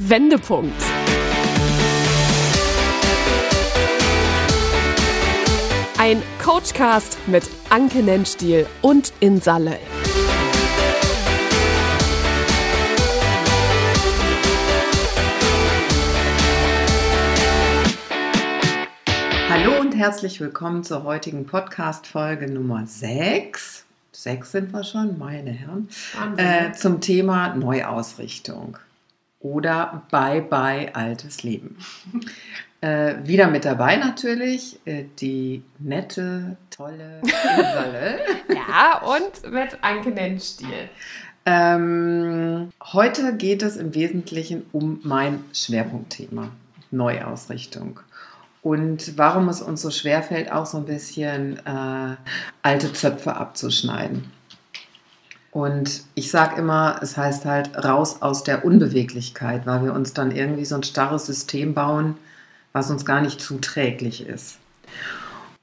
Wendepunkt. Ein Coachcast mit Anke Nennstiel und Insalle. Hallo und herzlich willkommen zur heutigen Podcast-Folge Nummer 6. Sechs sind wir schon, meine Herren. Äh, zum Thema Neuausrichtung oder Bye Bye altes Leben. Äh, wieder mit dabei natürlich äh, die nette, tolle Isole. ja, und mit Anke Nennstiel. Ähm, heute geht es im Wesentlichen um mein Schwerpunktthema, Neuausrichtung. Und warum es uns so schwer fällt, auch so ein bisschen äh, alte Zöpfe abzuschneiden. Und ich sage immer, es heißt halt raus aus der Unbeweglichkeit, weil wir uns dann irgendwie so ein starres System bauen, was uns gar nicht zuträglich ist.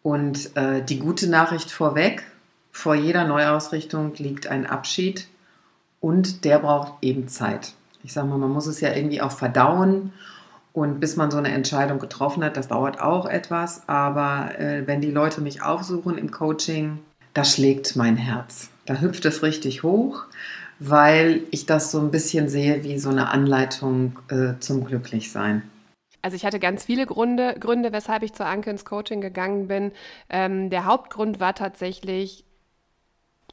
Und äh, die gute Nachricht vorweg, vor jeder Neuausrichtung liegt ein Abschied und der braucht eben Zeit. Ich sage mal, man muss es ja irgendwie auch verdauen und bis man so eine Entscheidung getroffen hat, das dauert auch etwas. Aber äh, wenn die Leute mich aufsuchen im Coaching, da schlägt mein Herz. Da hüpft es richtig hoch, weil ich das so ein bisschen sehe wie so eine Anleitung äh, zum Glücklichsein. Also ich hatte ganz viele Gründe, Gründe, weshalb ich zur Anke ins Coaching gegangen bin. Ähm, der Hauptgrund war tatsächlich,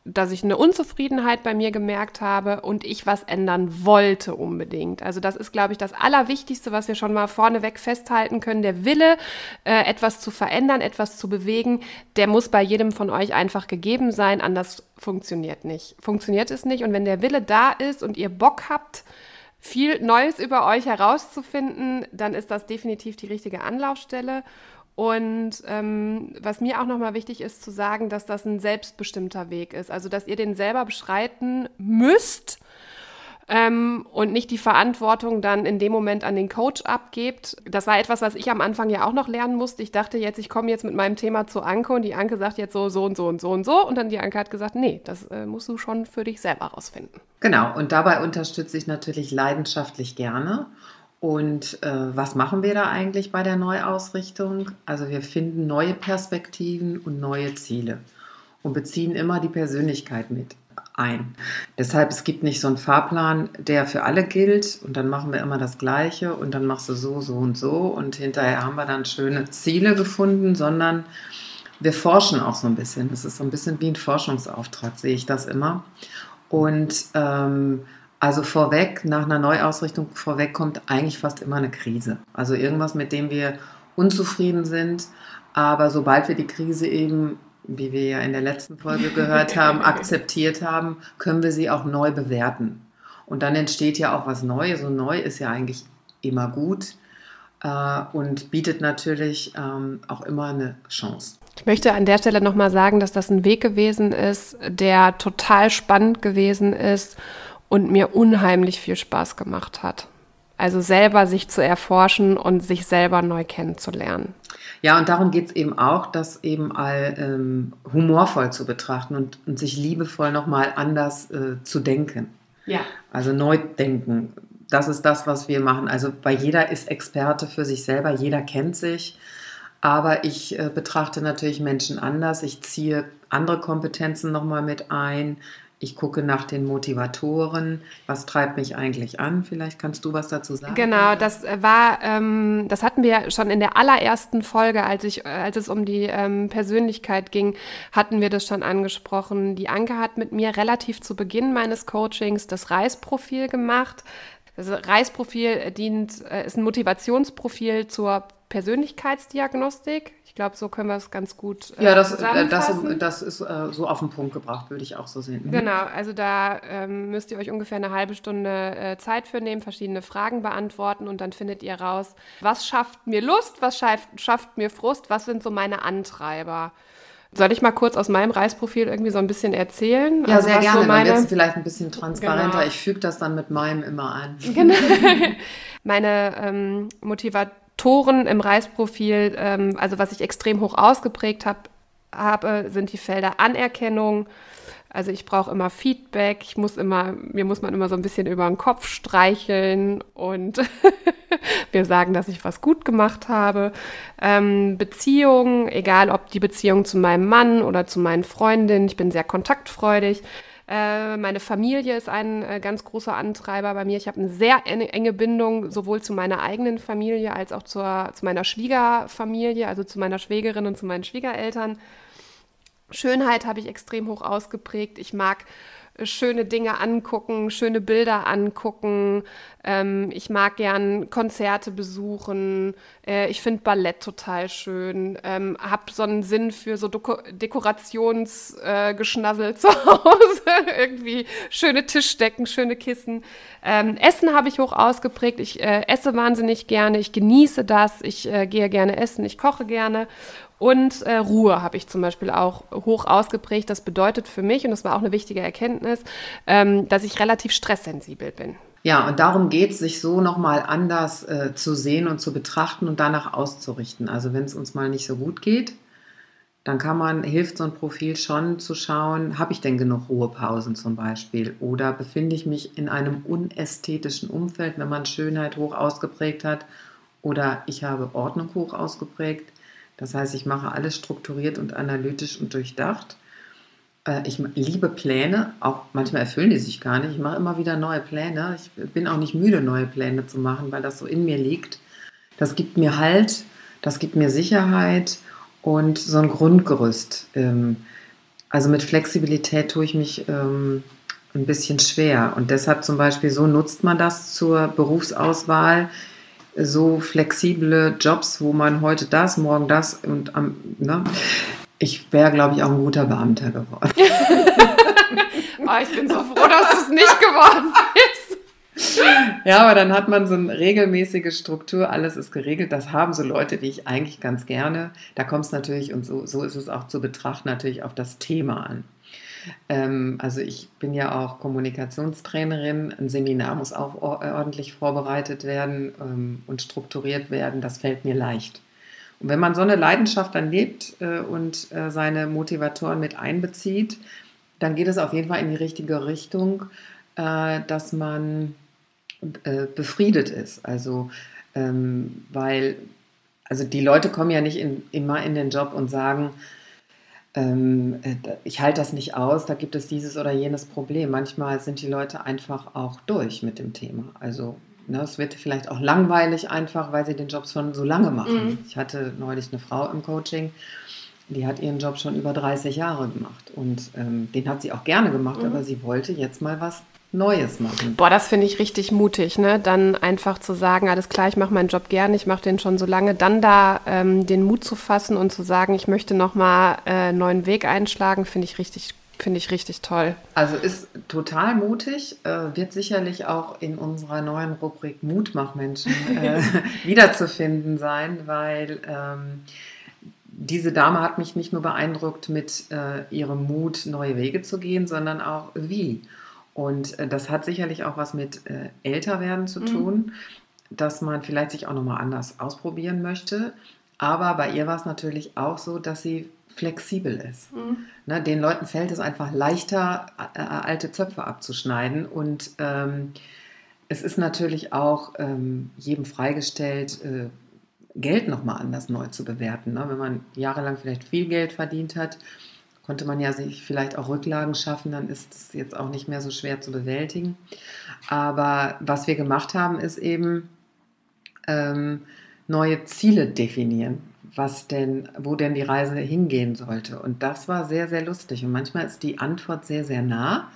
dass ich eine Unzufriedenheit bei mir gemerkt habe und ich was ändern wollte unbedingt. Also das ist, glaube ich, das Allerwichtigste, was wir schon mal vorneweg festhalten können. Der Wille, äh, etwas zu verändern, etwas zu bewegen, der muss bei jedem von euch einfach gegeben sein. Anders funktioniert nicht. Funktioniert es nicht. Und wenn der Wille da ist und ihr Bock habt, viel Neues über euch herauszufinden, dann ist das definitiv die richtige Anlaufstelle. Und ähm, was mir auch nochmal wichtig ist zu sagen, dass das ein selbstbestimmter Weg ist. Also, dass ihr den selber beschreiten müsst ähm, und nicht die Verantwortung dann in dem Moment an den Coach abgebt. Das war etwas, was ich am Anfang ja auch noch lernen musste. Ich dachte jetzt, ich komme jetzt mit meinem Thema zu Anke und die Anke sagt jetzt so, so und so und so und so. Und dann die Anke hat gesagt, nee, das äh, musst du schon für dich selber rausfinden. Genau, und dabei unterstütze ich natürlich leidenschaftlich gerne. Und äh, was machen wir da eigentlich bei der Neuausrichtung? Also wir finden neue Perspektiven und neue Ziele und beziehen immer die Persönlichkeit mit ein. Deshalb, es gibt nicht so einen Fahrplan, der für alle gilt und dann machen wir immer das Gleiche und dann machst du so, so und so und hinterher haben wir dann schöne Ziele gefunden, sondern wir forschen auch so ein bisschen. Das ist so ein bisschen wie ein Forschungsauftrag, sehe ich das immer. Und ähm, also vorweg, nach einer Neuausrichtung vorweg kommt eigentlich fast immer eine Krise. Also irgendwas, mit dem wir unzufrieden sind. Aber sobald wir die Krise eben wie wir ja in der letzten Folge gehört haben, akzeptiert haben, können wir sie auch neu bewerten. Und dann entsteht ja auch was Neues. Und neu ist ja eigentlich immer gut äh, und bietet natürlich ähm, auch immer eine Chance. Ich möchte an der Stelle nochmal sagen, dass das ein Weg gewesen ist, der total spannend gewesen ist und mir unheimlich viel Spaß gemacht hat. Also selber sich zu erforschen und sich selber neu kennenzulernen. Ja, und darum geht es eben auch, das eben all ähm, humorvoll zu betrachten und, und sich liebevoll nochmal anders äh, zu denken. Ja. Also neu denken. Das ist das, was wir machen. Also bei jeder ist Experte für sich selber, jeder kennt sich. Aber ich äh, betrachte natürlich Menschen anders. Ich ziehe andere Kompetenzen nochmal mit ein. Ich gucke nach den Motivatoren. Was treibt mich eigentlich an? Vielleicht kannst du was dazu sagen. Genau, das war, ähm, das hatten wir schon in der allerersten Folge, als ich, als es um die ähm, Persönlichkeit ging, hatten wir das schon angesprochen. Die Anke hat mit mir relativ zu Beginn meines Coachings das Reisprofil gemacht. Das Reisprofil dient, äh, ist ein Motivationsprofil zur Persönlichkeitsdiagnostik. Ich glaube, so können wir es ganz gut äh, Ja, das, äh, das, das ist äh, so auf den Punkt gebracht, würde ich auch so sehen. Mhm. Genau, also da ähm, müsst ihr euch ungefähr eine halbe Stunde äh, Zeit für nehmen, verschiedene Fragen beantworten und dann findet ihr raus, was schafft mir Lust, was schafft, schafft mir Frust, was sind so meine Antreiber. Soll ich mal kurz aus meinem Reisprofil irgendwie so ein bisschen erzählen? Ja, also, sehr gerne. So meine... Dann wird vielleicht ein bisschen transparenter. Genau. Ich füge das dann mit meinem immer ein. Genau. meine ähm, Motivation Toren im Reisprofil, ähm, also was ich extrem hoch ausgeprägt habe, habe, sind die Felder Anerkennung, Also ich brauche immer Feedback, ich muss immer, mir muss man immer so ein bisschen über den Kopf streicheln und mir sagen, dass ich was gut gemacht habe. Ähm, Beziehungen, egal ob die Beziehung zu meinem Mann oder zu meinen Freundinnen, ich bin sehr kontaktfreudig. Äh, meine Familie ist ein äh, ganz großer Antreiber bei mir. Ich habe eine sehr enge Bindung sowohl zu meiner eigenen Familie als auch zur, zu meiner Schwiegerfamilie, also zu meiner Schwägerin und zu meinen Schwiegereltern. Schönheit habe ich extrem hoch ausgeprägt. Ich mag äh, schöne Dinge angucken, schöne Bilder angucken. Ähm, ich mag gern Konzerte besuchen. Äh, ich finde Ballett total schön. Ähm, hab so einen Sinn für so Deko Dekorationsgeschnassel äh, zu Hause. Irgendwie schöne Tischdecken, schöne Kissen. Ähm, Essen habe ich hoch ausgeprägt. Ich äh, esse wahnsinnig gerne. Ich genieße das. Ich äh, gehe gerne essen. Ich koche gerne. Und äh, Ruhe habe ich zum Beispiel auch hoch ausgeprägt. Das bedeutet für mich, und das war auch eine wichtige Erkenntnis, ähm, dass ich relativ stresssensibel bin. Ja, und darum geht es, sich so nochmal anders äh, zu sehen und zu betrachten und danach auszurichten. Also wenn es uns mal nicht so gut geht, dann kann man, hilft so ein Profil schon zu schauen, habe ich denn genug Ruhepausen zum Beispiel? Oder befinde ich mich in einem unästhetischen Umfeld, wenn man Schönheit hoch ausgeprägt hat? Oder ich habe Ordnung hoch ausgeprägt? Das heißt, ich mache alles strukturiert und analytisch und durchdacht. Äh, ich liebe Pläne, auch manchmal erfüllen die sich gar nicht. Ich mache immer wieder neue Pläne. Ich bin auch nicht müde, neue Pläne zu machen, weil das so in mir liegt. Das gibt mir Halt, das gibt mir Sicherheit und so ein Grundgerüst. Ähm, also mit Flexibilität tue ich mich ähm, ein bisschen schwer. Und deshalb zum Beispiel so nutzt man das zur Berufsauswahl so flexible Jobs, wo man heute das, morgen das und am, ne? Ich wäre, glaube ich, auch ein guter Beamter geworden. oh, ich bin so froh, dass es nicht geworden ist. Ja, aber dann hat man so eine regelmäßige Struktur, alles ist geregelt. Das haben so Leute wie ich eigentlich ganz gerne. Da kommt es natürlich, und so, so ist es auch zu betrachten, natürlich auf das Thema an. Ähm, also ich bin ja auch Kommunikationstrainerin. Ein Seminar muss auch ordentlich vorbereitet werden ähm, und strukturiert werden. Das fällt mir leicht. Und wenn man so eine Leidenschaft dann lebt äh, und äh, seine Motivatoren mit einbezieht, dann geht es auf jeden Fall in die richtige Richtung, äh, dass man befriedet ist. Also ähm, weil also die Leute kommen ja nicht in, immer in den Job und sagen, ähm, äh, ich halte das nicht aus, da gibt es dieses oder jenes Problem. Manchmal sind die Leute einfach auch durch mit dem Thema. Also ne, es wird vielleicht auch langweilig einfach, weil sie den Job schon so lange machen. Mhm. Ich hatte neulich eine Frau im Coaching, die hat ihren Job schon über 30 Jahre gemacht und ähm, den hat sie auch gerne gemacht, mhm. aber sie wollte jetzt mal was Neues machen. Boah, das finde ich richtig mutig, ne? Dann einfach zu sagen, alles klar, ich mache meinen Job gerne, ich mache den schon so lange, dann da ähm, den Mut zu fassen und zu sagen, ich möchte nochmal äh, einen neuen Weg einschlagen, finde ich richtig Finde ich richtig toll. Also ist total mutig, äh, wird sicherlich auch in unserer neuen Rubrik Mutmachmenschen äh, wiederzufinden sein, weil ähm, diese Dame hat mich nicht nur beeindruckt mit äh, ihrem Mut, neue Wege zu gehen, sondern auch wie. Und äh, das hat sicherlich auch was mit äh, Älterwerden zu mhm. tun, mhm. dass man vielleicht sich auch nochmal anders ausprobieren möchte. Aber bei ihr war es natürlich auch so, dass sie flexibel ist. Mhm. Ne, den Leuten fällt es einfach leichter, äh, äh, alte Zöpfe abzuschneiden. Und ähm, es ist natürlich auch ähm, jedem freigestellt, äh, Geld nochmal anders neu zu bewerten. Ne? Wenn man jahrelang vielleicht viel Geld verdient hat, konnte man ja sich vielleicht auch Rücklagen schaffen, dann ist es jetzt auch nicht mehr so schwer zu bewältigen. Aber was wir gemacht haben, ist eben ähm, neue Ziele definieren, was denn, wo denn die Reise hingehen sollte. Und das war sehr, sehr lustig. Und manchmal ist die Antwort sehr, sehr nah,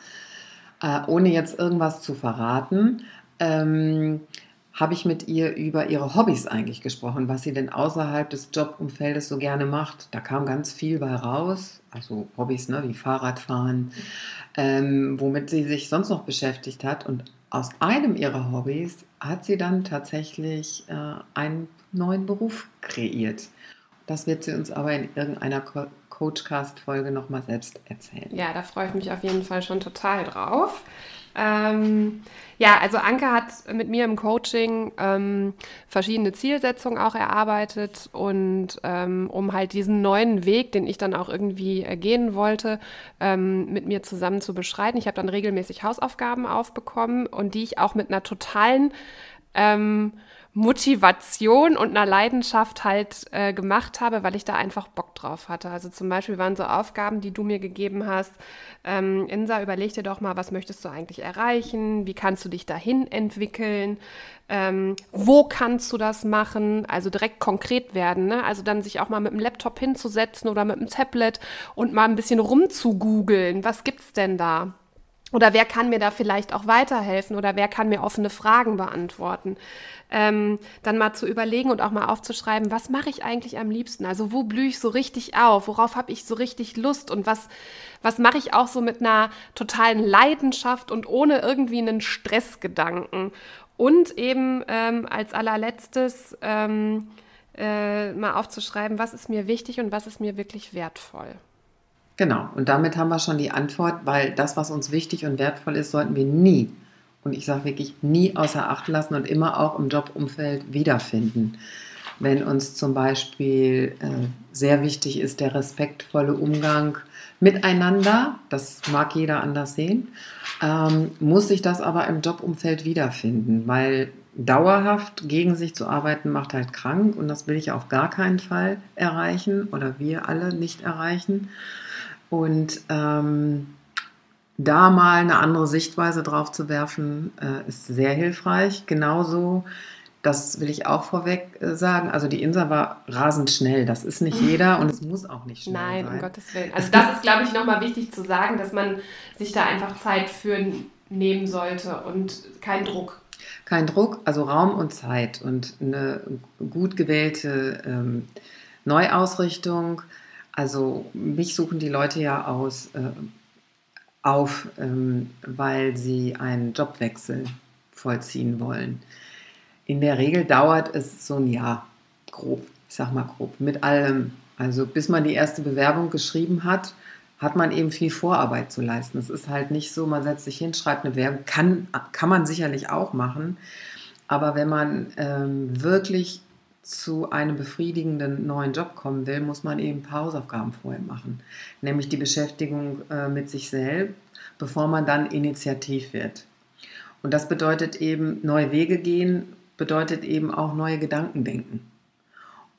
äh, ohne jetzt irgendwas zu verraten. Ähm, habe ich mit ihr über ihre Hobbys eigentlich gesprochen, was sie denn außerhalb des Jobumfeldes so gerne macht. Da kam ganz viel bei raus, also Hobbys ne, wie Fahrradfahren, ähm, womit sie sich sonst noch beschäftigt hat. Und aus einem ihrer Hobbys hat sie dann tatsächlich äh, einen neuen Beruf kreiert. Das wird sie uns aber in irgendeiner Co Coachcast-Folge nochmal selbst erzählen. Ja, da freue ich mich auf jeden Fall schon total drauf. Ähm, ja, also Anke hat mit mir im Coaching ähm, verschiedene Zielsetzungen auch erarbeitet und ähm, um halt diesen neuen Weg, den ich dann auch irgendwie äh, gehen wollte, ähm, mit mir zusammen zu beschreiten. Ich habe dann regelmäßig Hausaufgaben aufbekommen und die ich auch mit einer totalen ähm, Motivation und einer Leidenschaft halt äh, gemacht habe, weil ich da einfach Bock drauf hatte. Also zum Beispiel waren so Aufgaben, die du mir gegeben hast. Ähm, Insa, überleg dir doch mal, was möchtest du eigentlich erreichen? Wie kannst du dich dahin entwickeln? Ähm, wo kannst du das machen? Also direkt konkret werden. Ne? Also dann sich auch mal mit dem Laptop hinzusetzen oder mit dem Tablet und mal ein bisschen rumzugoogeln. Was gibt's denn da? Oder wer kann mir da vielleicht auch weiterhelfen oder wer kann mir offene Fragen beantworten? Ähm, dann mal zu überlegen und auch mal aufzuschreiben, was mache ich eigentlich am liebsten? Also wo blühe ich so richtig auf? Worauf habe ich so richtig Lust? Und was, was mache ich auch so mit einer totalen Leidenschaft und ohne irgendwie einen Stressgedanken? Und eben ähm, als allerletztes ähm, äh, mal aufzuschreiben, was ist mir wichtig und was ist mir wirklich wertvoll. Genau, und damit haben wir schon die Antwort, weil das, was uns wichtig und wertvoll ist, sollten wir nie, und ich sage wirklich nie außer Acht lassen und immer auch im Jobumfeld wiederfinden. Wenn uns zum Beispiel äh, sehr wichtig ist der respektvolle Umgang miteinander, das mag jeder anders sehen, ähm, muss sich das aber im Jobumfeld wiederfinden, weil dauerhaft gegen sich zu arbeiten macht halt krank und das will ich auf gar keinen Fall erreichen oder wir alle nicht erreichen. Und ähm, da mal eine andere Sichtweise drauf zu werfen, äh, ist sehr hilfreich. Genauso, das will ich auch vorweg äh, sagen, also die Insa war rasend schnell. Das ist nicht jeder und es muss auch nicht schnell Nein, sein. Nein, um Gottes Willen. Also das ist, glaube ich, nochmal wichtig zu sagen, dass man sich da einfach Zeit für nehmen sollte und kein Druck. Kein Druck, also Raum und Zeit und eine gut gewählte ähm, Neuausrichtung also mich suchen die Leute ja aus, äh, auf, ähm, weil sie einen Jobwechsel vollziehen wollen. In der Regel dauert es so ein Jahr, grob, ich sag mal grob, mit allem. Also bis man die erste Bewerbung geschrieben hat, hat man eben viel Vorarbeit zu leisten. Es ist halt nicht so, man setzt sich hin, schreibt eine Werbung, kann, kann man sicherlich auch machen. Aber wenn man ähm, wirklich zu einem befriedigenden neuen Job kommen will, muss man eben ein paar Hausaufgaben vorher machen. Nämlich die Beschäftigung äh, mit sich selbst, bevor man dann initiativ wird. Und das bedeutet eben, neue Wege gehen, bedeutet eben auch neue Gedanken denken.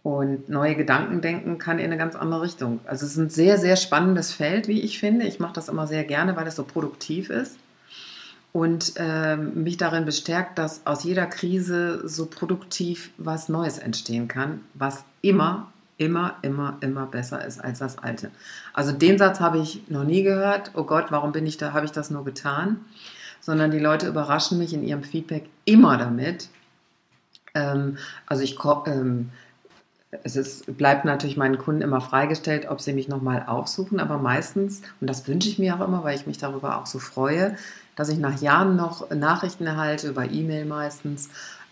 Und neue Gedanken denken kann in eine ganz andere Richtung. Also es ist ein sehr, sehr spannendes Feld, wie ich finde. Ich mache das immer sehr gerne, weil es so produktiv ist und äh, mich darin bestärkt, dass aus jeder Krise so produktiv was Neues entstehen kann, was immer, immer, immer, immer besser ist als das Alte. Also den Satz habe ich noch nie gehört. Oh Gott, warum bin ich da? Habe ich das nur getan? Sondern die Leute überraschen mich in ihrem Feedback immer damit. Ähm, also ich ähm, es ist, bleibt natürlich meinen Kunden immer freigestellt, ob sie mich nochmal aufsuchen, aber meistens, und das wünsche ich mir auch immer, weil ich mich darüber auch so freue, dass ich nach Jahren noch Nachrichten erhalte, über E-Mail meistens,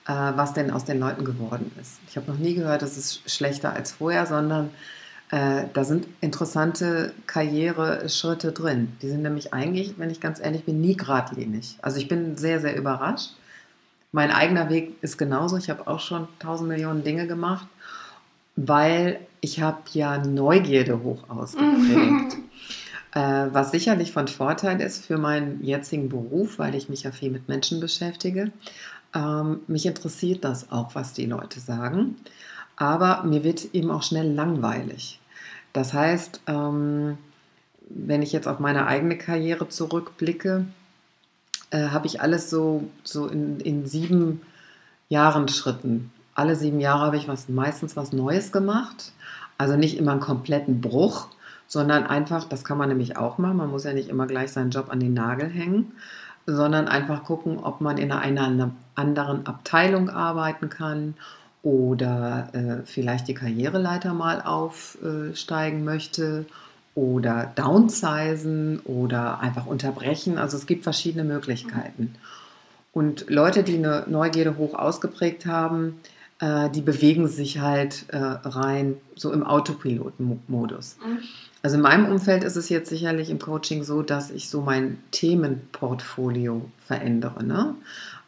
äh, was denn aus den Leuten geworden ist. Ich habe noch nie gehört, es ist schlechter als vorher, sondern äh, da sind interessante Karriereschritte drin. Die sind nämlich eigentlich, wenn ich ganz ehrlich bin, nie geradlinig. Also ich bin sehr, sehr überrascht. Mein eigener Weg ist genauso. Ich habe auch schon tausend Millionen Dinge gemacht, weil ich habe ja Neugierde hoch ausgeprägt. Äh, was sicherlich von Vorteil ist für meinen jetzigen Beruf, weil ich mich ja viel mit Menschen beschäftige. Ähm, mich interessiert das auch, was die Leute sagen. Aber mir wird eben auch schnell langweilig. Das heißt, ähm, wenn ich jetzt auf meine eigene Karriere zurückblicke, äh, habe ich alles so, so in, in sieben Jahren Schritten. Alle sieben Jahre habe ich was, meistens was Neues gemacht. Also nicht immer einen kompletten Bruch, sondern einfach, das kann man nämlich auch machen, man muss ja nicht immer gleich seinen Job an den Nagel hängen, sondern einfach gucken, ob man in einer anderen Abteilung arbeiten kann oder äh, vielleicht die Karriereleiter mal aufsteigen möchte oder downsizen oder einfach unterbrechen. Also es gibt verschiedene Möglichkeiten. Und Leute, die eine Neugierde hoch ausgeprägt haben, äh, die bewegen sich halt äh, rein so im Autopilot-Modus. Also in meinem Umfeld ist es jetzt sicherlich im Coaching so, dass ich so mein Themenportfolio verändere. Ne?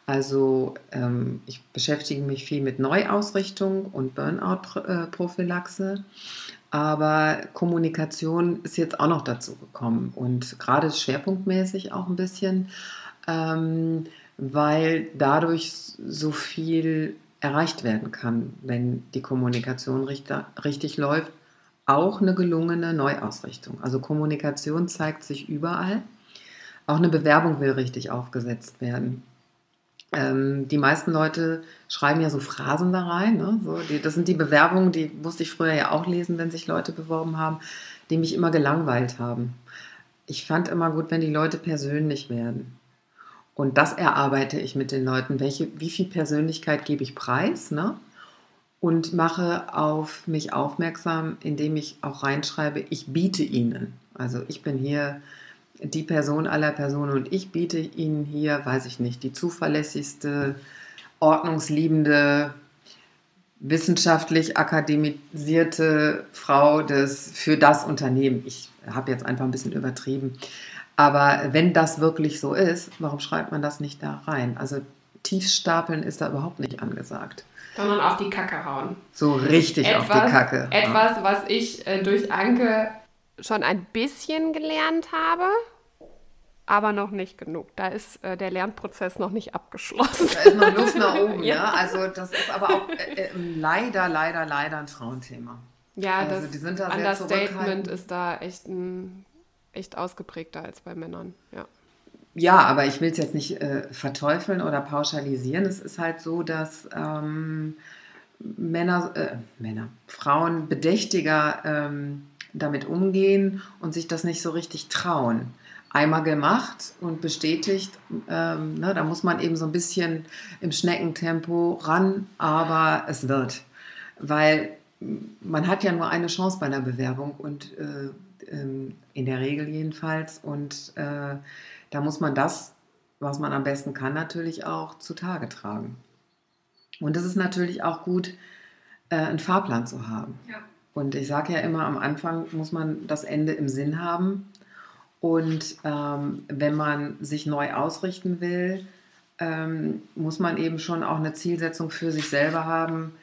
Also ähm, ich beschäftige mich viel mit Neuausrichtung und Burnout-Prophylaxe. Aber Kommunikation ist jetzt auch noch dazu gekommen und gerade schwerpunktmäßig auch ein bisschen, ähm, weil dadurch so viel erreicht werden kann, wenn die Kommunikation richtig läuft auch eine gelungene Neuausrichtung. Also Kommunikation zeigt sich überall. Auch eine Bewerbung will richtig aufgesetzt werden. Ähm, die meisten Leute schreiben ja so Phrasen da rein. Ne? So, die, das sind die Bewerbungen, die musste ich früher ja auch lesen, wenn sich Leute beworben haben, die mich immer gelangweilt haben. Ich fand immer gut, wenn die Leute persönlich werden. Und das erarbeite ich mit den Leuten. Welche, wie viel Persönlichkeit gebe ich preis? Ne? Und mache auf mich aufmerksam, indem ich auch reinschreibe, ich biete Ihnen. Also ich bin hier die Person aller Personen und ich biete Ihnen hier, weiß ich nicht, die zuverlässigste, ordnungsliebende, wissenschaftlich akademisierte Frau des, für das Unternehmen. Ich habe jetzt einfach ein bisschen übertrieben. Aber wenn das wirklich so ist, warum schreibt man das nicht da rein? Also Tiefstapeln ist da überhaupt nicht angesagt sondern auf die Kacke hauen. So richtig etwas, auf die Kacke. Etwas, was ich äh, durch Anke schon ein bisschen gelernt habe, aber noch nicht genug. Da ist äh, der Lernprozess noch nicht abgeschlossen. Da ist noch Luft nach oben, ja. ja. Also das ist aber auch äh, äh leider, leider, leider ein Frauenthema. Ja, also das die sind da Understatement ist da echt, ein, echt ausgeprägter als bei Männern, ja. Ja, aber ich will es jetzt nicht äh, verteufeln oder pauschalisieren. Es ist halt so, dass ähm, Männer, äh, Männer, Frauen bedächtiger ähm, damit umgehen und sich das nicht so richtig trauen. Einmal gemacht und bestätigt, ähm, ne, da muss man eben so ein bisschen im Schneckentempo ran, aber es wird. Weil man hat ja nur eine Chance bei einer Bewerbung und äh, ähm, in der Regel jedenfalls. Und äh, da muss man das, was man am besten kann, natürlich auch zutage tragen. Und es ist natürlich auch gut, äh, einen Fahrplan zu haben. Ja. Und ich sage ja immer, am Anfang muss man das Ende im Sinn haben. Und ähm, wenn man sich neu ausrichten will, ähm, muss man eben schon auch eine Zielsetzung für sich selber haben.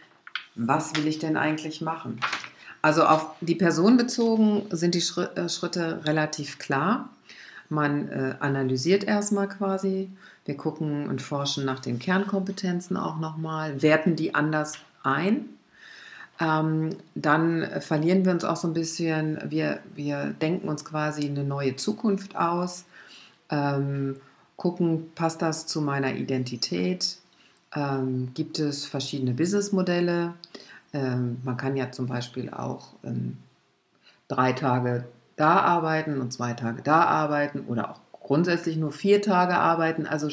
Was will ich denn eigentlich machen? Also auf die Person bezogen sind die äh, Schritte relativ klar. Man äh, analysiert erstmal quasi. Wir gucken und forschen nach den Kernkompetenzen auch nochmal, werten die anders ein. Ähm, dann verlieren wir uns auch so ein bisschen, wir, wir denken uns quasi eine neue Zukunft aus, ähm, gucken, passt das zu meiner Identität, ähm, gibt es verschiedene Businessmodelle. Ähm, man kann ja zum Beispiel auch ähm, drei Tage da arbeiten und zwei Tage da arbeiten oder auch grundsätzlich nur vier Tage arbeiten. Also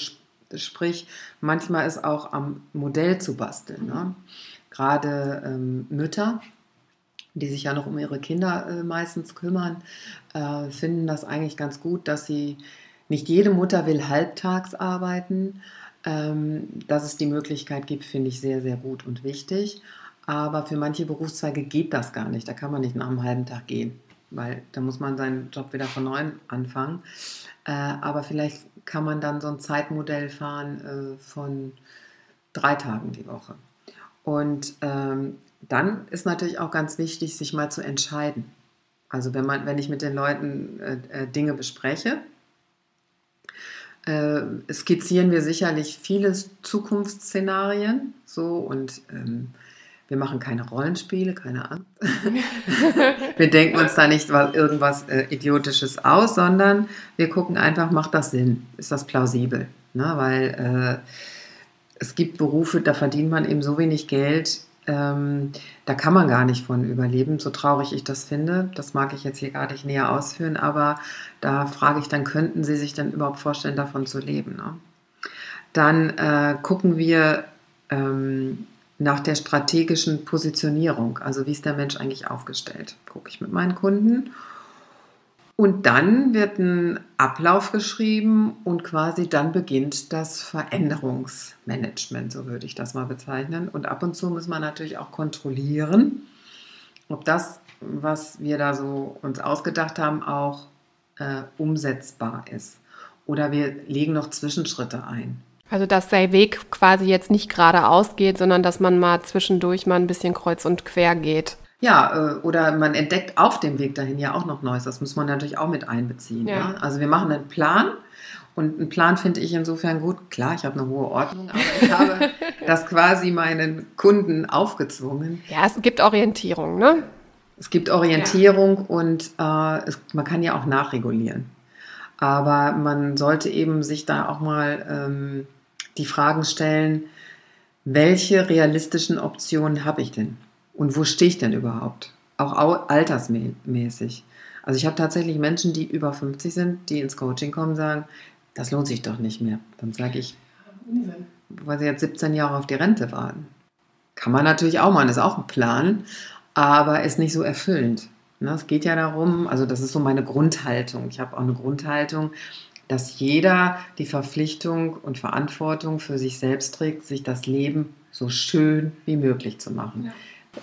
sprich, manchmal ist auch am Modell zu basteln. Ne? Gerade ähm, Mütter, die sich ja noch um ihre Kinder äh, meistens kümmern, äh, finden das eigentlich ganz gut, dass sie, nicht jede Mutter will halbtags arbeiten. Ähm, dass es die Möglichkeit gibt, finde ich sehr, sehr gut und wichtig. Aber für manche Berufszweige geht das gar nicht. Da kann man nicht nach einem halben Tag gehen weil da muss man seinen Job wieder von neuem anfangen. Äh, aber vielleicht kann man dann so ein Zeitmodell fahren äh, von drei Tagen die Woche. Und ähm, dann ist natürlich auch ganz wichtig, sich mal zu entscheiden. Also wenn, man, wenn ich mit den Leuten äh, äh Dinge bespreche, äh, skizzieren wir sicherlich viele Zukunftsszenarien so und ähm, wir machen keine Rollenspiele, keine Angst. wir denken uns da nicht irgendwas äh, Idiotisches aus, sondern wir gucken einfach, macht das Sinn? Ist das plausibel? Ne? Weil äh, es gibt Berufe, da verdient man eben so wenig Geld, ähm, da kann man gar nicht von überleben, so traurig ich das finde. Das mag ich jetzt hier gar nicht näher ausführen, aber da frage ich dann, könnten Sie sich denn überhaupt vorstellen, davon zu leben? Ne? Dann äh, gucken wir, ähm, nach der strategischen Positionierung. Also wie ist der Mensch eigentlich aufgestellt? Gucke ich mit meinen Kunden. Und dann wird ein Ablauf geschrieben und quasi dann beginnt das Veränderungsmanagement, so würde ich das mal bezeichnen. Und ab und zu muss man natürlich auch kontrollieren, ob das, was wir da so uns ausgedacht haben, auch äh, umsetzbar ist. Oder wir legen noch Zwischenschritte ein. Also dass der Weg quasi jetzt nicht geradeaus geht, sondern dass man mal zwischendurch mal ein bisschen kreuz und quer geht. Ja, äh, oder man entdeckt auf dem Weg dahin ja auch noch Neues. Das muss man natürlich auch mit einbeziehen. Ja. Ja? Also wir machen einen Plan und einen Plan finde ich insofern gut. Klar, ich habe eine hohe Ordnung, aber ich habe das quasi meinen Kunden aufgezwungen. Ja, es gibt Orientierung, ne? Es gibt Orientierung ja. und äh, es, man kann ja auch nachregulieren. Aber man sollte eben sich da auch mal ähm, die Fragen stellen, welche realistischen Optionen habe ich denn? Und wo stehe ich denn überhaupt? Auch altersmäßig. Also ich habe tatsächlich Menschen, die über 50 sind, die ins Coaching kommen, sagen, das lohnt sich doch nicht mehr. Dann sage ich, weil sie jetzt 17 Jahre auf die Rente warten. Kann man natürlich auch machen, ist auch ein Plan, aber ist nicht so erfüllend. Ne, es geht ja darum, also das ist so meine Grundhaltung. Ich habe auch eine Grundhaltung, dass jeder die Verpflichtung und Verantwortung für sich selbst trägt, sich das Leben so schön wie möglich zu machen. Ja.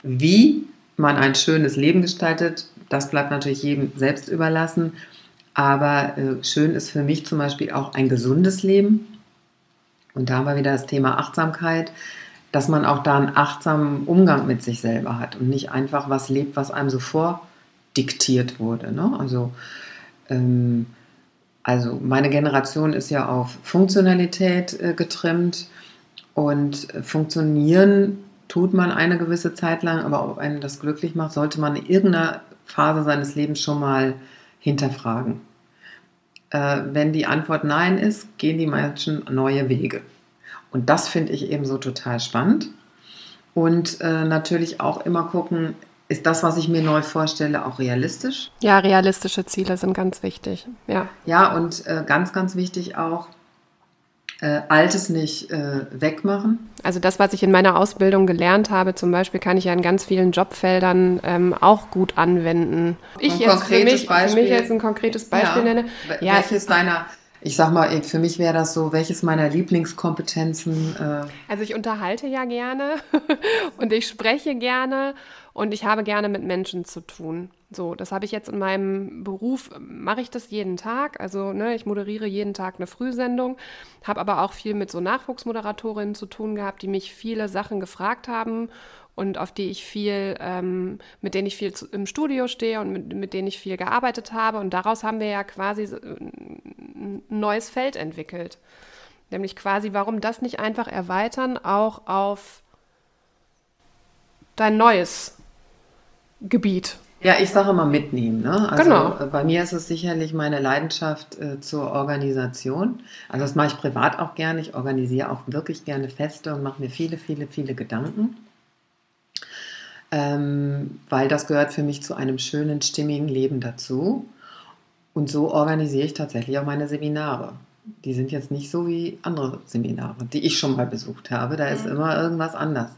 Wie man ein schönes Leben gestaltet, das bleibt natürlich jedem selbst überlassen. Aber äh, schön ist für mich zum Beispiel auch ein gesundes Leben. Und da haben wir wieder das Thema Achtsamkeit, dass man auch da einen achtsamen Umgang mit sich selber hat und nicht einfach was lebt, was einem so vordiktiert wurde. Ne? Also, ähm, also meine Generation ist ja auf Funktionalität äh, getrimmt und funktionieren tut man eine gewisse Zeit lang, aber ob einen das glücklich macht, sollte man in irgendeiner Phase seines Lebens schon mal hinterfragen. Äh, wenn die Antwort Nein ist, gehen die Menschen neue Wege. Und das finde ich eben so total spannend. Und äh, natürlich auch immer gucken, ist das, was ich mir neu vorstelle, auch realistisch? Ja, realistische Ziele sind ganz wichtig. Ja, ja und äh, ganz, ganz wichtig auch, äh, Altes nicht äh, wegmachen. Also das, was ich in meiner Ausbildung gelernt habe, zum Beispiel, kann ich ja in ganz vielen Jobfeldern ähm, auch gut anwenden. Ich ein jetzt für mich, Beispiel. für mich jetzt ein konkretes Beispiel ja. nenne. Ja, welches deiner ich sag mal, für mich wäre das so, welches meiner Lieblingskompetenzen? Äh also ich unterhalte ja gerne und ich spreche gerne und ich habe gerne mit Menschen zu tun. So, das habe ich jetzt in meinem Beruf, mache ich das jeden Tag. Also, ne, ich moderiere jeden Tag eine Frühsendung, habe aber auch viel mit so Nachwuchsmoderatorinnen zu tun gehabt, die mich viele Sachen gefragt haben und auf die ich viel, ähm, mit denen ich viel zu, im Studio stehe und mit, mit denen ich viel gearbeitet habe. Und daraus haben wir ja quasi ein neues Feld entwickelt. Nämlich quasi, warum das nicht einfach erweitern, auch auf dein neues Gebiet. Ja, ich sage immer mitnehmen. Ne? Also genau. Bei mir ist es sicherlich meine Leidenschaft äh, zur Organisation. Also das mache ich privat auch gerne. Ich organisiere auch wirklich gerne Feste und mache mir viele, viele, viele Gedanken. Ähm, weil das gehört für mich zu einem schönen, stimmigen Leben dazu. Und so organisiere ich tatsächlich auch meine Seminare. Die sind jetzt nicht so wie andere Seminare, die ich schon mal besucht habe. Da ist mhm. immer irgendwas anders.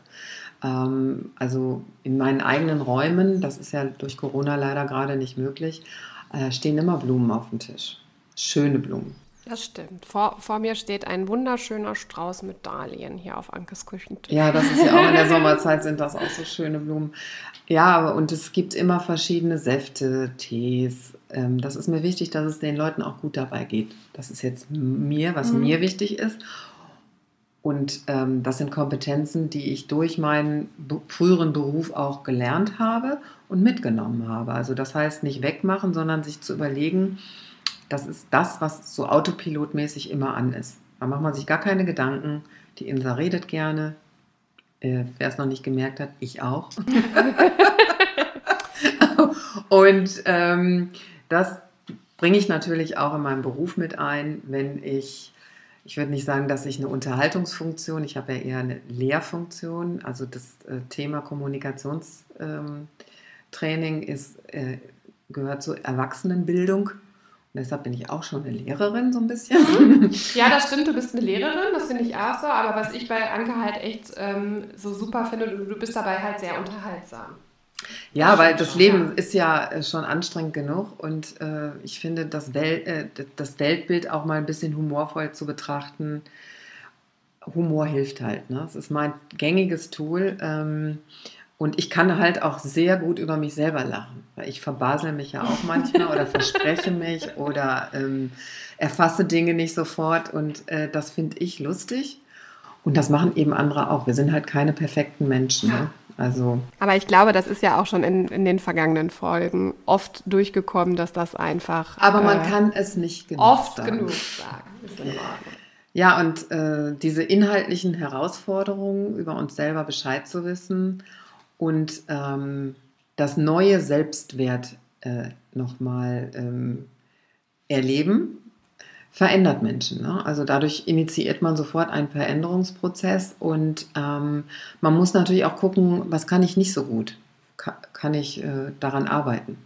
Ähm, also in meinen eigenen Räumen, das ist ja durch Corona leider gerade nicht möglich, äh, stehen immer Blumen auf dem Tisch. Schöne Blumen. Das stimmt. Vor, vor mir steht ein wunderschöner Strauß mit Dahlien hier auf Ankes Küchentisch. Ja, das ist ja auch in der Sommerzeit sind das auch so schöne Blumen. Ja, und es gibt immer verschiedene Säfte, Tees. Ähm, das ist mir wichtig, dass es den Leuten auch gut dabei geht. Das ist jetzt mir, was mhm. mir wichtig ist. Und ähm, das sind Kompetenzen, die ich durch meinen früheren Beruf auch gelernt habe und mitgenommen habe. Also das heißt nicht wegmachen, sondern sich zu überlegen, das ist das, was so autopilotmäßig immer an ist. Da macht man sich gar keine Gedanken. Die Insa redet gerne. Äh, Wer es noch nicht gemerkt hat, ich auch. und ähm, das bringe ich natürlich auch in meinem Beruf mit ein, wenn ich ich würde nicht sagen, dass ich eine Unterhaltungsfunktion, ich habe ja eher eine Lehrfunktion. Also das äh, Thema Kommunikationstraining ähm, ist, äh, gehört zur Erwachsenenbildung. Und deshalb bin ich auch schon eine Lehrerin, so ein bisschen. Ja, das stimmt, du bist eine Lehrerin, das finde ich auch so. Aber was ich bei Anke halt echt ähm, so super finde, du bist dabei halt sehr unterhaltsam. Ja, weil das Leben ist ja äh, schon anstrengend genug und äh, ich finde, das, Wel äh, das Weltbild auch mal ein bisschen humorvoll zu betrachten. Humor hilft halt. Ne? Es ist mein gängiges Tool. Ähm, Und ich kann halt auch sehr gut über mich selber lachen. Weil ich verbasel mich ja auch manchmal oder verspreche mich oder ähm, erfasse Dinge nicht sofort. Und äh, das finde ich lustig. Und das machen eben andere auch. Wir sind halt keine perfekten Menschen. Ne? Also. Aber ich glaube, das ist ja auch schon in, in den vergangenen Folgen oft durchgekommen, dass das einfach. Aber man äh, kann es nicht genug oft sagen. genug sagen. Ist in Ordnung. Ja, und äh, diese inhaltlichen Herausforderungen, über uns selber Bescheid zu wissen und ähm, das neue Selbstwert äh, nochmal ähm, erleben, verändert Menschen. Ne? Also dadurch initiiert man sofort einen Veränderungsprozess und ähm, man muss natürlich auch gucken, was kann ich nicht so gut? Ka kann ich äh, daran arbeiten?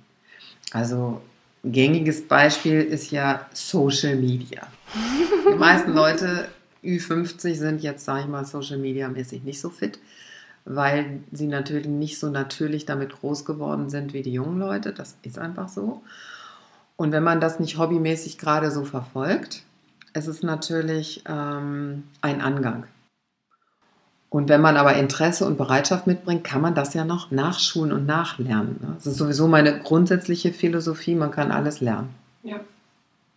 Also gängiges Beispiel ist ja Social Media. Die meisten Leute Ü50 sind jetzt, sage ich mal, Social Media mäßig nicht so fit weil sie natürlich nicht so natürlich damit groß geworden sind wie die jungen Leute. Das ist einfach so. Und wenn man das nicht hobbymäßig gerade so verfolgt, es ist natürlich ähm, ein Angang. Und wenn man aber Interesse und Bereitschaft mitbringt, kann man das ja noch nachschulen und nachlernen. Ne? Das ist sowieso meine grundsätzliche Philosophie, man kann alles lernen. Ja.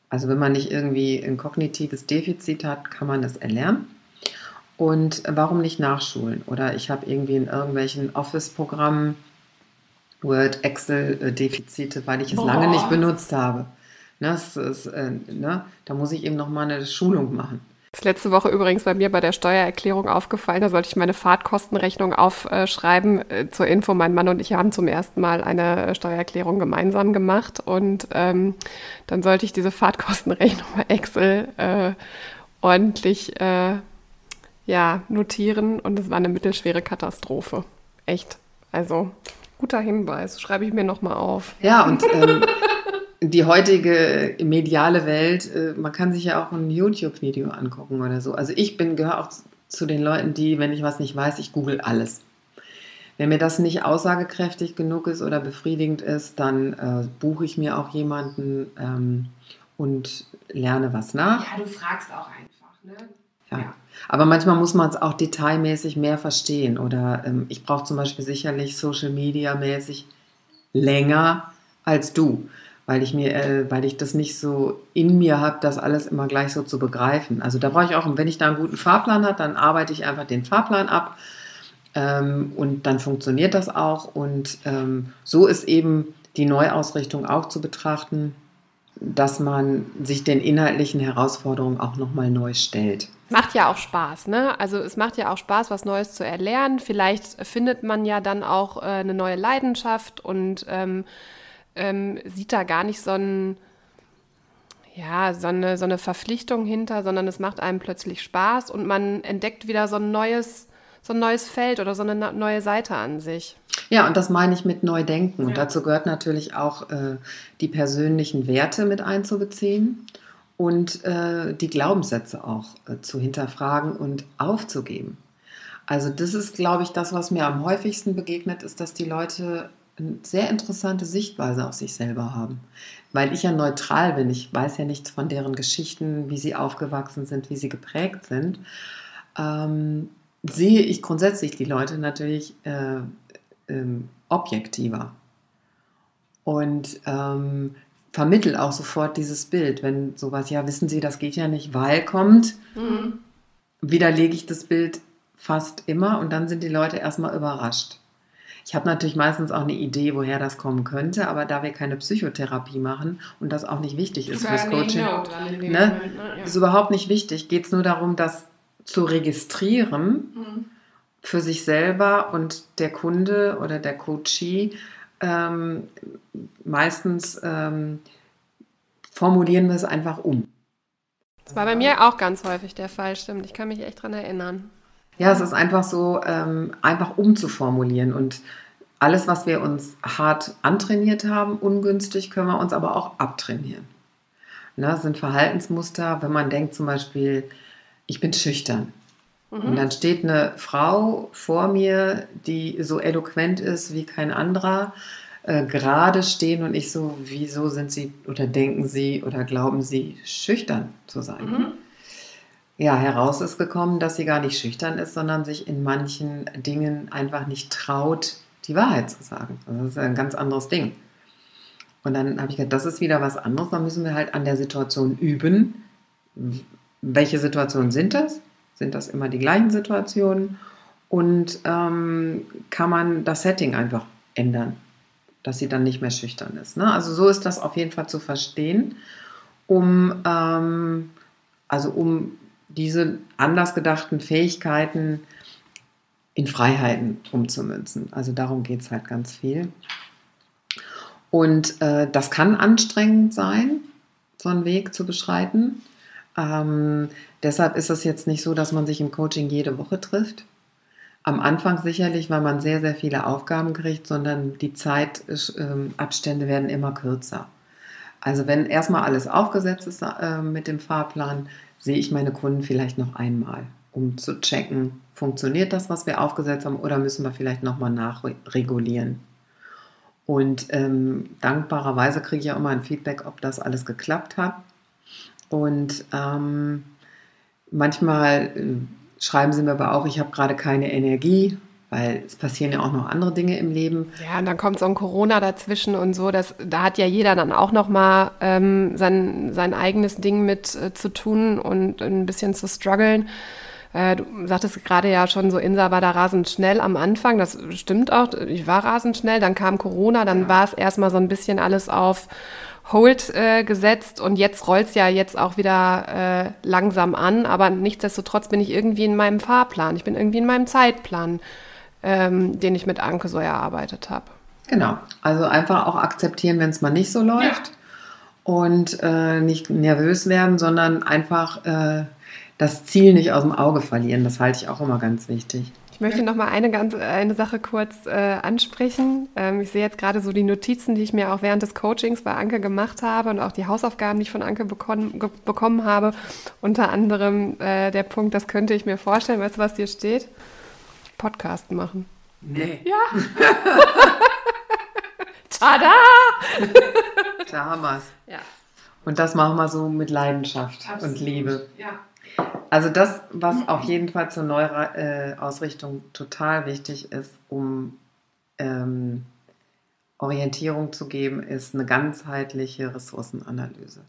Also wenn man nicht irgendwie ein kognitives Defizit hat, kann man das erlernen. Und warum nicht nachschulen? Oder ich habe irgendwie in irgendwelchen Office-Programmen Word, Excel-Defizite, weil ich es Boah. lange nicht benutzt habe. Ne, das ist, äh, ne, da muss ich eben nochmal eine Schulung machen. Das ist letzte Woche übrigens bei mir bei der Steuererklärung aufgefallen. Da sollte ich meine Fahrtkostenrechnung aufschreiben. Äh, zur Info, mein Mann und ich haben zum ersten Mal eine Steuererklärung gemeinsam gemacht. Und ähm, dann sollte ich diese Fahrtkostenrechnung bei Excel äh, ordentlich äh, ja, notieren und es war eine mittelschwere Katastrophe. Echt. Also, guter Hinweis. Schreibe ich mir nochmal auf. Ja, und ähm, die heutige mediale Welt, äh, man kann sich ja auch ein YouTube-Video angucken oder so. Also ich bin, gehöre auch zu den Leuten, die, wenn ich was nicht weiß, ich google alles. Wenn mir das nicht aussagekräftig genug ist oder befriedigend ist, dann äh, buche ich mir auch jemanden ähm, und lerne was nach. Ja, du fragst auch einfach, ne? Ja. Aber manchmal muss man es auch detailmäßig mehr verstehen. Oder ähm, ich brauche zum Beispiel sicherlich Social Media mäßig länger als du, weil ich mir, äh, weil ich das nicht so in mir habe, das alles immer gleich so zu begreifen. Also da brauche ich auch, wenn ich da einen guten Fahrplan habe, dann arbeite ich einfach den Fahrplan ab. Ähm, und dann funktioniert das auch. Und ähm, so ist eben die Neuausrichtung auch zu betrachten dass man sich den inhaltlichen Herausforderungen auch nochmal neu stellt. Macht ja auch Spaß, ne? Also es macht ja auch Spaß, was Neues zu erlernen. Vielleicht findet man ja dann auch äh, eine neue Leidenschaft und ähm, ähm, sieht da gar nicht so, ein, ja, so, eine, so eine Verpflichtung hinter, sondern es macht einem plötzlich Spaß und man entdeckt wieder so ein neues, so ein neues Feld oder so eine neue Seite an sich. Ja, und das meine ich mit Neudenken. Und dazu gehört natürlich auch äh, die persönlichen Werte mit einzubeziehen und äh, die Glaubenssätze auch äh, zu hinterfragen und aufzugeben. Also das ist, glaube ich, das, was mir am häufigsten begegnet, ist, dass die Leute eine sehr interessante Sichtweise auf sich selber haben. Weil ich ja neutral bin. Ich weiß ja nichts von deren Geschichten, wie sie aufgewachsen sind, wie sie geprägt sind. Ähm, sehe ich grundsätzlich die Leute natürlich äh, ähm, objektiver und ähm, vermittel auch sofort dieses Bild. Wenn sowas, ja, wissen Sie, das geht ja nicht, weil kommt, mhm. widerlege ich das Bild fast immer und dann sind die Leute erstmal überrascht. Ich habe natürlich meistens auch eine Idee, woher das kommen könnte, aber da wir keine Psychotherapie machen und das auch nicht wichtig ist fürs Coaching, ne, ne, ja. ist überhaupt nicht wichtig. Geht es nur darum, das zu registrieren. Mhm für sich selber und der Kunde oder der Coachee ähm, meistens ähm, formulieren wir es einfach um. Das war bei mir auch ganz häufig der Fall, stimmt. Ich kann mich echt daran erinnern. Ja, es ist einfach so, ähm, einfach umzuformulieren und alles, was wir uns hart antrainiert haben, ungünstig, können wir uns aber auch abtrainieren. Ne, das sind Verhaltensmuster, wenn man denkt zum Beispiel, ich bin schüchtern. Mhm. Und dann steht eine Frau vor mir, die so eloquent ist wie kein anderer, äh, gerade stehen und ich so, wieso sind Sie oder denken Sie oder glauben Sie schüchtern zu sein? Mhm. Ja, heraus ist gekommen, dass sie gar nicht schüchtern ist, sondern sich in manchen Dingen einfach nicht traut, die Wahrheit zu sagen. Das ist ein ganz anderes Ding. Und dann habe ich gedacht, das ist wieder was anderes. Dann müssen wir halt an der Situation üben. Welche Situationen sind das? Sind das immer die gleichen Situationen? Und ähm, kann man das Setting einfach ändern, dass sie dann nicht mehr schüchtern ist. Ne? Also so ist das auf jeden Fall zu verstehen, um, ähm, also um diese anders gedachten Fähigkeiten in Freiheiten umzumünzen. Also darum geht es halt ganz viel. Und äh, das kann anstrengend sein, so einen Weg zu beschreiten. Ähm, deshalb ist es jetzt nicht so, dass man sich im Coaching jede Woche trifft. Am Anfang sicherlich, weil man sehr, sehr viele Aufgaben kriegt, sondern die Zeitabstände ähm, werden immer kürzer. Also wenn erstmal alles aufgesetzt ist äh, mit dem Fahrplan, sehe ich meine Kunden vielleicht noch einmal, um zu checken, funktioniert das, was wir aufgesetzt haben, oder müssen wir vielleicht nochmal nachregulieren. Und ähm, dankbarerweise kriege ich ja immer ein Feedback, ob das alles geklappt hat. Und ähm, manchmal äh, schreiben sie mir aber auch, ich habe gerade keine Energie, weil es passieren ja auch noch andere Dinge im Leben. Ja, und dann kommt so ein Corona dazwischen und so. Das, da hat ja jeder dann auch noch mal ähm, sein, sein eigenes Ding mit äh, zu tun und ein bisschen zu strugglen. Äh, du sagtest gerade ja schon so, Insa war da rasend schnell am Anfang. Das stimmt auch. Ich war rasend schnell. Dann kam Corona. Dann ja. war es erstmal so ein bisschen alles auf Hold äh, gesetzt und jetzt rollt es ja jetzt auch wieder äh, langsam an. Aber nichtsdestotrotz bin ich irgendwie in meinem Fahrplan. Ich bin irgendwie in meinem Zeitplan, ähm, den ich mit Anke so erarbeitet habe. Genau. Also einfach auch akzeptieren, wenn es mal nicht so läuft. Ja. Und äh, nicht nervös werden, sondern einfach äh, das Ziel nicht aus dem Auge verlieren. Das halte ich auch immer ganz wichtig. Ich möchte noch mal eine, ganz, eine Sache kurz äh, ansprechen. Ähm, ich sehe jetzt gerade so die Notizen, die ich mir auch während des Coachings bei Anke gemacht habe und auch die Hausaufgaben, die ich von Anke bekommen, bekommen habe. Unter anderem äh, der Punkt, das könnte ich mir vorstellen. Weißt du, was hier steht? Podcast machen. Nee. Ja. Tada! Da haben wir es. Ja. Und das machen wir so mit Leidenschaft Absolut. und Liebe. Ja. Also das, was auf jeden Fall zur Neuausrichtung total wichtig ist, um ähm, Orientierung zu geben, ist eine ganzheitliche Ressourcenanalyse.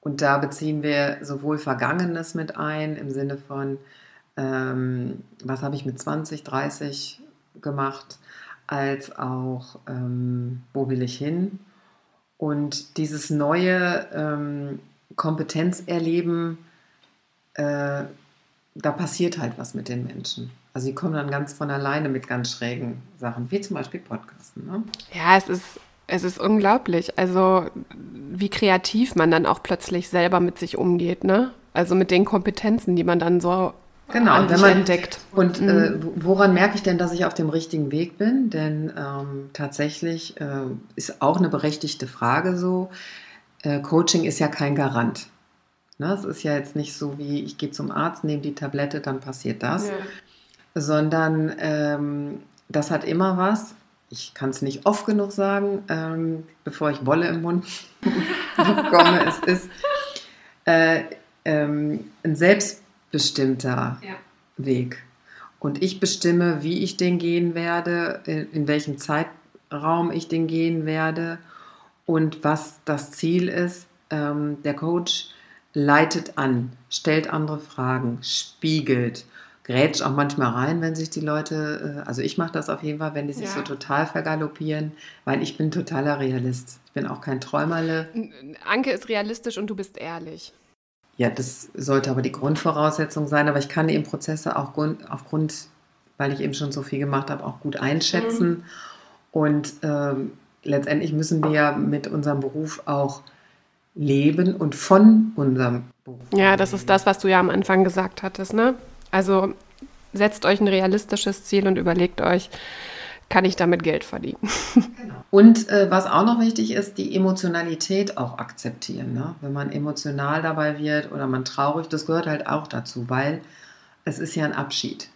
Und da beziehen wir sowohl Vergangenes mit ein, im Sinne von, ähm, was habe ich mit 20, 30 gemacht, als auch, ähm, wo will ich hin. Und dieses neue ähm, Kompetenzerleben, äh, da passiert halt was mit den Menschen. Also sie kommen dann ganz von alleine mit ganz schrägen Sachen, wie zum Beispiel Podcasten. Ne? Ja, es ist, es ist unglaublich. Also wie kreativ man dann auch plötzlich selber mit sich umgeht, ne? Also mit den Kompetenzen, die man dann so genau, an sich man, entdeckt. Und äh, mhm. äh, woran merke ich denn, dass ich auf dem richtigen Weg bin? Denn ähm, tatsächlich äh, ist auch eine berechtigte Frage so. Äh, Coaching ist ja kein Garant. Ne? Es ist ja jetzt nicht so wie, ich gehe zum Arzt, nehme die Tablette, dann passiert das. Ja. Sondern ähm, das hat immer was. Ich kann es nicht oft genug sagen, ähm, bevor ich Wolle im Mund bekomme. es ist äh, ähm, ein selbstbestimmter ja. Weg. Und ich bestimme, wie ich den gehen werde, in, in welchem Zeitraum ich den gehen werde und was das Ziel ist. Ähm, der Coach leitet an, stellt andere Fragen, spiegelt, grätscht auch manchmal rein, wenn sich die Leute, äh, also ich mache das auf jeden Fall, wenn die sich ja. so total vergaloppieren, weil ich bin totaler Realist. Ich bin auch kein Träumerle. Anke ist realistisch und du bist ehrlich. Ja, das sollte aber die Grundvoraussetzung sein, aber ich kann eben Prozesse auch aufgrund, weil ich eben schon so viel gemacht habe, auch gut einschätzen. Mhm. Und ähm, letztendlich müssen wir ja mit unserem Beruf auch leben und von unserem Beruf. Ja, das ist das, was du ja am Anfang gesagt hattest. Ne? Also setzt euch ein realistisches Ziel und überlegt euch, kann ich damit Geld verdienen? Genau. Und äh, was auch noch wichtig ist, die Emotionalität auch akzeptieren. Ne? Wenn man emotional dabei wird oder man traurig, das gehört halt auch dazu, weil es ist ja ein Abschied.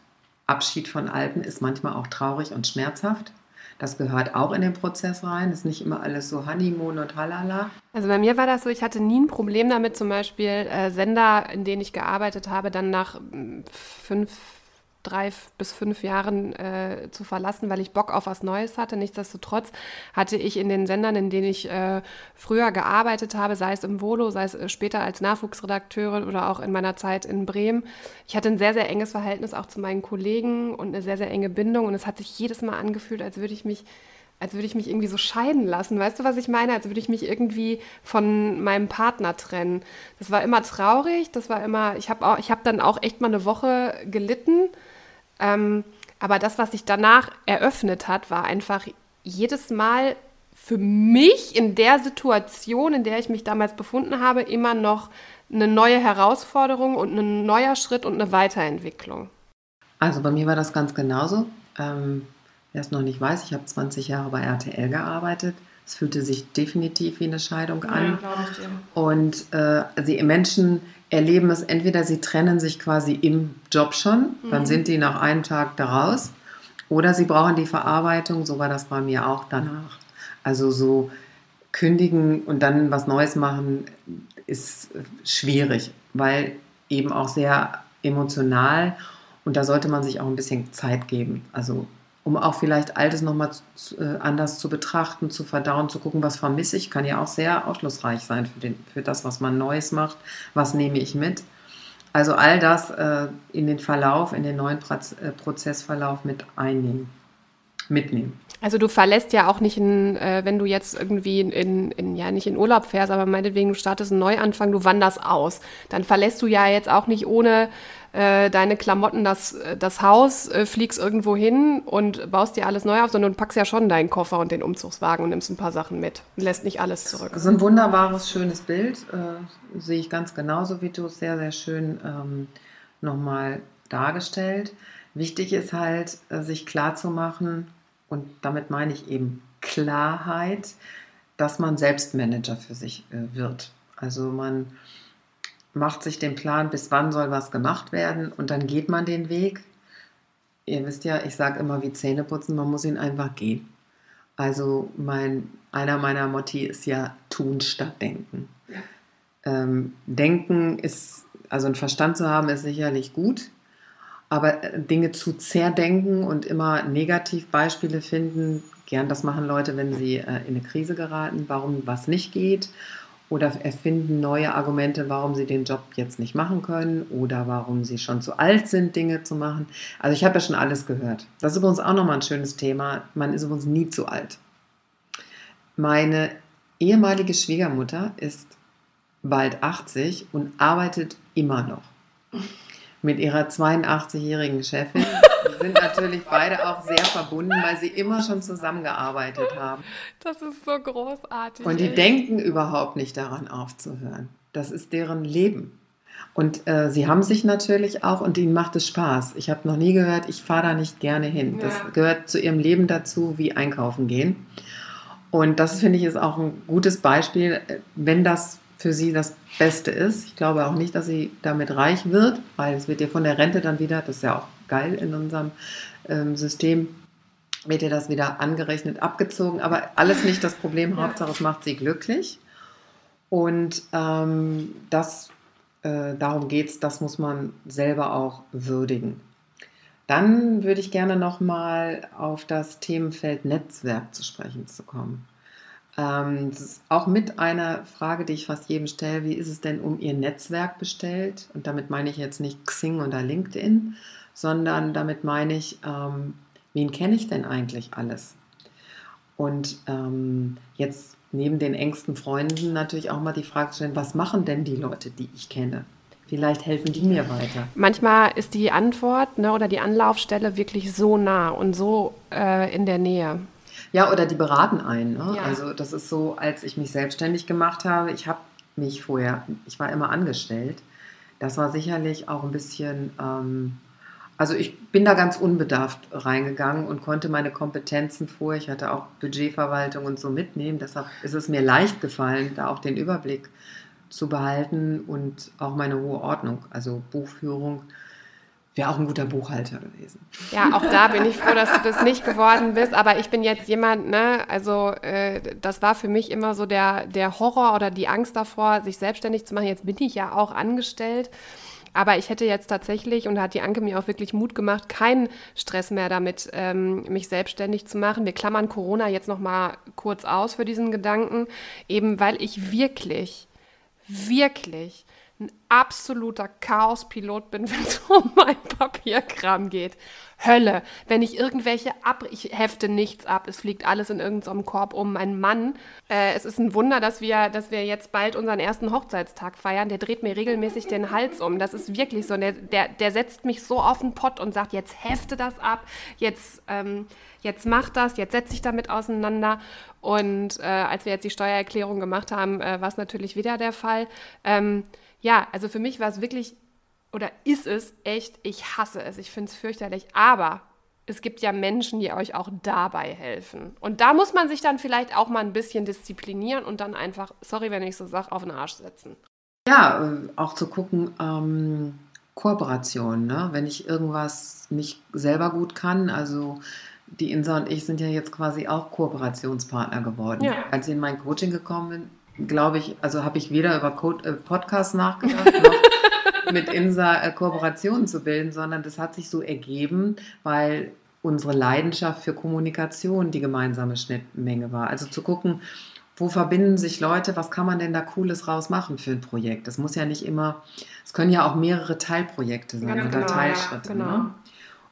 Abschied von Alten ist manchmal auch traurig und schmerzhaft. Das gehört auch in den Prozess rein. Ist nicht immer alles so Honeymoon und Halala. Also bei mir war das so, ich hatte nie ein Problem damit, zum Beispiel äh, Sender, in denen ich gearbeitet habe, dann nach hm, fünf drei bis fünf Jahren äh, zu verlassen, weil ich Bock auf was Neues hatte. Nichtsdestotrotz hatte ich in den Sendern, in denen ich äh, früher gearbeitet habe, sei es im Volo, sei es äh, später als Nachwuchsredakteurin oder auch in meiner Zeit in Bremen, ich hatte ein sehr, sehr enges Verhältnis auch zu meinen Kollegen und eine sehr, sehr enge Bindung. Und es hat sich jedes Mal angefühlt, als würde ich mich als würde ich mich irgendwie so scheiden lassen. Weißt du, was ich meine? Als würde ich mich irgendwie von meinem Partner trennen. Das war immer traurig. Das war immer, ich habe hab dann auch echt mal eine Woche gelitten. Ähm, aber das, was sich danach eröffnet hat, war einfach jedes Mal für mich in der Situation, in der ich mich damals befunden habe, immer noch eine neue Herausforderung und ein neuer Schritt und eine Weiterentwicklung. Also bei mir war das ganz genauso. Ähm, wer es noch nicht weiß, ich habe 20 Jahre bei RTL gearbeitet. Es fühlte sich definitiv wie eine Scheidung an. Ja, und äh, die Menschen erleben es entweder, sie trennen sich quasi im Job schon, mhm. dann sind die nach einem Tag daraus, oder sie brauchen die Verarbeitung, so war das bei mir auch danach. Also so kündigen und dann was Neues machen ist schwierig, weil eben auch sehr emotional und da sollte man sich auch ein bisschen Zeit geben. Also um auch vielleicht Altes nochmal äh, anders zu betrachten, zu verdauen, zu gucken, was vermisse ich, kann ja auch sehr aufschlussreich sein für, den, für das, was man Neues macht. Was nehme ich mit? Also all das äh, in den Verlauf, in den neuen äh, Prozessverlauf mit einnehmen, mitnehmen. Also du verlässt ja auch nicht, in, äh, wenn du jetzt irgendwie in, in, ja nicht in Urlaub fährst, aber meinetwegen du startest einen Neuanfang, du wanderst aus. Dann verlässt du ja jetzt auch nicht ohne äh, deine Klamotten das, das Haus, äh, fliegst irgendwo hin und baust dir alles neu auf, sondern du packst ja schon deinen Koffer und den Umzugswagen und nimmst ein paar Sachen mit und lässt nicht alles zurück. Das ist ein wunderbares, schönes Bild. Äh, sehe ich ganz genauso wie du. Sehr, sehr schön ähm, nochmal dargestellt. Wichtig ist halt, äh, sich klar zu machen, und damit meine ich eben Klarheit, dass man Selbstmanager für sich äh, wird. Also man macht sich den Plan, bis wann soll was gemacht werden und dann geht man den Weg. Ihr wisst ja, ich sage immer wie Zähne putzen, man muss ihn einfach gehen. Also mein, einer meiner Motti ist ja tun statt denken. Ähm, denken ist, also einen Verstand zu haben, ist sicherlich gut, aber äh, Dinge zu zerdenken und immer Negativbeispiele finden, gern das machen Leute, wenn sie äh, in eine Krise geraten, warum was nicht geht oder erfinden neue Argumente, warum sie den Job jetzt nicht machen können oder warum sie schon zu alt sind, Dinge zu machen. Also ich habe ja schon alles gehört. Das ist übrigens auch nochmal ein schönes Thema. Man ist übrigens nie zu alt. Meine ehemalige Schwiegermutter ist bald 80 und arbeitet immer noch mit ihrer 82-jährigen Chefin. Sind natürlich beide auch sehr verbunden, weil sie immer schon zusammengearbeitet haben. Das ist so großartig. Und die ey. denken überhaupt nicht daran aufzuhören. Das ist deren Leben. Und äh, sie haben sich natürlich auch und ihnen macht es Spaß. Ich habe noch nie gehört, ich fahre da nicht gerne hin. Ja. Das gehört zu ihrem Leben dazu, wie einkaufen gehen. Und das finde ich ist auch ein gutes Beispiel, wenn das für sie das Beste ist. Ich glaube auch nicht, dass sie damit reich wird, weil es wird ihr von der Rente dann wieder, das ist ja auch geil in unserem ähm, System, wird ihr das wieder angerechnet, abgezogen. Aber alles nicht das Problem. Hauptsache, es macht sie glücklich. Und ähm, das, äh, darum geht es, das muss man selber auch würdigen. Dann würde ich gerne nochmal auf das Themenfeld Netzwerk zu sprechen zu kommen. Ähm, das ist auch mit einer Frage, die ich fast jedem stelle. Wie ist es denn um Ihr Netzwerk bestellt? Und damit meine ich jetzt nicht Xing oder LinkedIn, sondern damit meine ich, ähm, wen kenne ich denn eigentlich alles? Und ähm, jetzt neben den engsten Freunden natürlich auch mal die Frage stellen, was machen denn die Leute, die ich kenne? Vielleicht helfen die mir weiter. Manchmal ist die Antwort ne, oder die Anlaufstelle wirklich so nah und so äh, in der Nähe. Ja, oder die beraten einen. Ne? Ja. Also das ist so, als ich mich selbstständig gemacht habe, ich habe mich vorher, ich war immer angestellt. Das war sicherlich auch ein bisschen, ähm, also ich bin da ganz unbedarft reingegangen und konnte meine Kompetenzen vor, ich hatte auch Budgetverwaltung und so mitnehmen. Deshalb ist es mir leicht gefallen, da auch den Überblick zu behalten und auch meine hohe Ordnung, also Buchführung wäre auch ein guter Buchhalter gewesen. Ja, auch da bin ich froh, dass du das nicht geworden bist. Aber ich bin jetzt jemand, ne, also äh, das war für mich immer so der, der Horror oder die Angst davor, sich selbstständig zu machen. Jetzt bin ich ja auch angestellt. Aber ich hätte jetzt tatsächlich, und da hat die Anke mir auch wirklich Mut gemacht, keinen Stress mehr damit, ähm, mich selbstständig zu machen. Wir klammern Corona jetzt noch mal kurz aus für diesen Gedanken, eben weil ich wirklich, wirklich ein absoluter Chaospilot bin, wenn es um mein Papierkram geht. Hölle. Wenn ich irgendwelche ab, ich hefte nichts ab, es fliegt alles in irgendeinem Korb um. Mein Mann, äh, es ist ein Wunder, dass wir, dass wir jetzt bald unseren ersten Hochzeitstag feiern. Der dreht mir regelmäßig den Hals um. Das ist wirklich so. Der, der, der setzt mich so auf den Pott und sagt, jetzt hefte das ab, jetzt, ähm, jetzt mach das, jetzt setz dich damit auseinander. Und äh, als wir jetzt die Steuererklärung gemacht haben, äh, war es natürlich wieder der Fall. Ähm, ja, also für mich war es wirklich oder ist es echt, ich hasse es, ich finde es fürchterlich, aber es gibt ja Menschen, die euch auch dabei helfen. Und da muss man sich dann vielleicht auch mal ein bisschen disziplinieren und dann einfach, sorry, wenn ich so sage, auf den Arsch setzen. Ja, äh, auch zu gucken, ähm, Kooperation, ne? wenn ich irgendwas nicht selber gut kann, also die Insa und ich sind ja jetzt quasi auch Kooperationspartner geworden. Ja. Als ich in mein Coaching gekommen bin, glaube ich, also habe ich weder über Code, äh, Podcasts nachgedacht, noch mit Insa äh, Kooperationen zu bilden, sondern das hat sich so ergeben, weil unsere Leidenschaft für Kommunikation die gemeinsame Schnittmenge war. Also zu gucken, wo verbinden sich Leute, was kann man denn da Cooles rausmachen für ein Projekt? Das muss ja nicht immer, es können ja auch mehrere Teilprojekte sein Ganz oder genau, Teilschritte. Ja, genau. ne?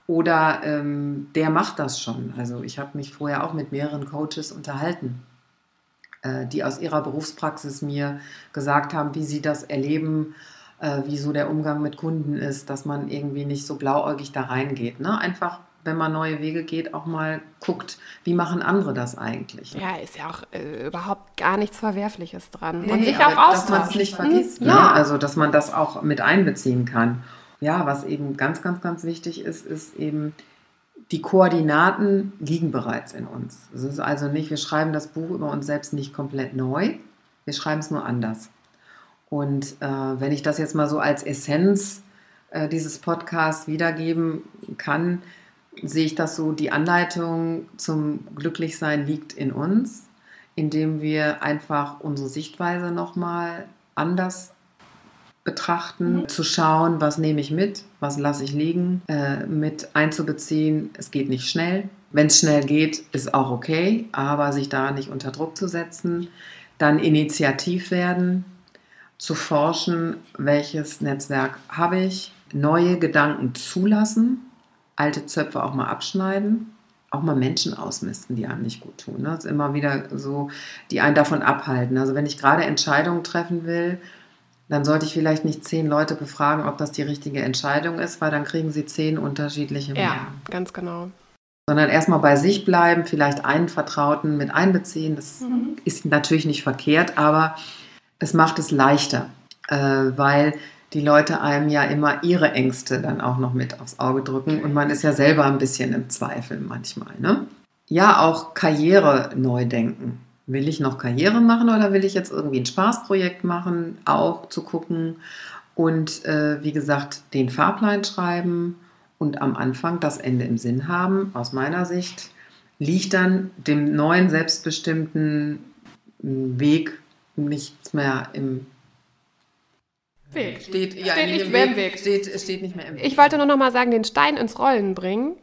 Oder ähm, der macht das schon. Also ich habe mich vorher auch mit mehreren Coaches unterhalten, die aus ihrer Berufspraxis mir gesagt haben, wie sie das erleben, äh, wie so der Umgang mit Kunden ist, dass man irgendwie nicht so blauäugig da reingeht. Ne? Einfach wenn man neue Wege geht, auch mal guckt, wie machen andere das eigentlich. Ja, ist ja auch äh, überhaupt gar nichts Verwerfliches dran. Nee, und sich auch Dass man es nicht vergisst. Mhm. Ne? Ja. Also, dass man das auch mit einbeziehen kann. Ja, was eben ganz, ganz, ganz wichtig ist, ist eben, die Koordinaten liegen bereits in uns. Es ist also nicht, wir schreiben das Buch über uns selbst nicht komplett neu, wir schreiben es nur anders. Und äh, wenn ich das jetzt mal so als Essenz äh, dieses Podcasts wiedergeben kann, sehe ich das so, die Anleitung zum Glücklichsein liegt in uns, indem wir einfach unsere Sichtweise nochmal anders betrachten, mhm. zu schauen, was nehme ich mit, was lasse ich liegen, äh, mit einzubeziehen, es geht nicht schnell. Wenn es schnell geht, ist auch okay, aber sich da nicht unter Druck zu setzen, dann initiativ werden, zu forschen, welches Netzwerk habe ich, neue Gedanken zulassen, alte Zöpfe auch mal abschneiden, auch mal Menschen ausmisten, die einem nicht gut tun. Das ist immer wieder so, die einen davon abhalten. Also wenn ich gerade Entscheidungen treffen will, dann sollte ich vielleicht nicht zehn Leute befragen, ob das die richtige Entscheidung ist, weil dann kriegen sie zehn unterschiedliche Meinungen. Ja, ganz genau. Sondern erstmal bei sich bleiben, vielleicht einen Vertrauten mit einbeziehen. Das mhm. ist natürlich nicht verkehrt, aber es macht es leichter, äh, weil die Leute einem ja immer ihre Ängste dann auch noch mit aufs Auge drücken und man ist ja selber ein bisschen im Zweifel manchmal. Ne? Ja, auch Karriere neu denken. Will ich noch Karriere machen oder will ich jetzt irgendwie ein Spaßprojekt machen? Auch zu gucken und äh, wie gesagt den Fahrplan schreiben und am Anfang das Ende im Sinn haben. Aus meiner Sicht liegt dann dem neuen selbstbestimmten Weg nichts mehr im Weg. Steht, ja, steht nicht mehr im Weg. Steht, steht nicht mehr im Weg. Ich wollte nur noch mal sagen, den Stein ins Rollen bringen,